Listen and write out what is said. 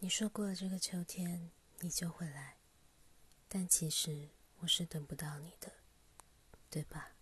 你说过了这个秋天你就会来但其实我是等不到你的对吧？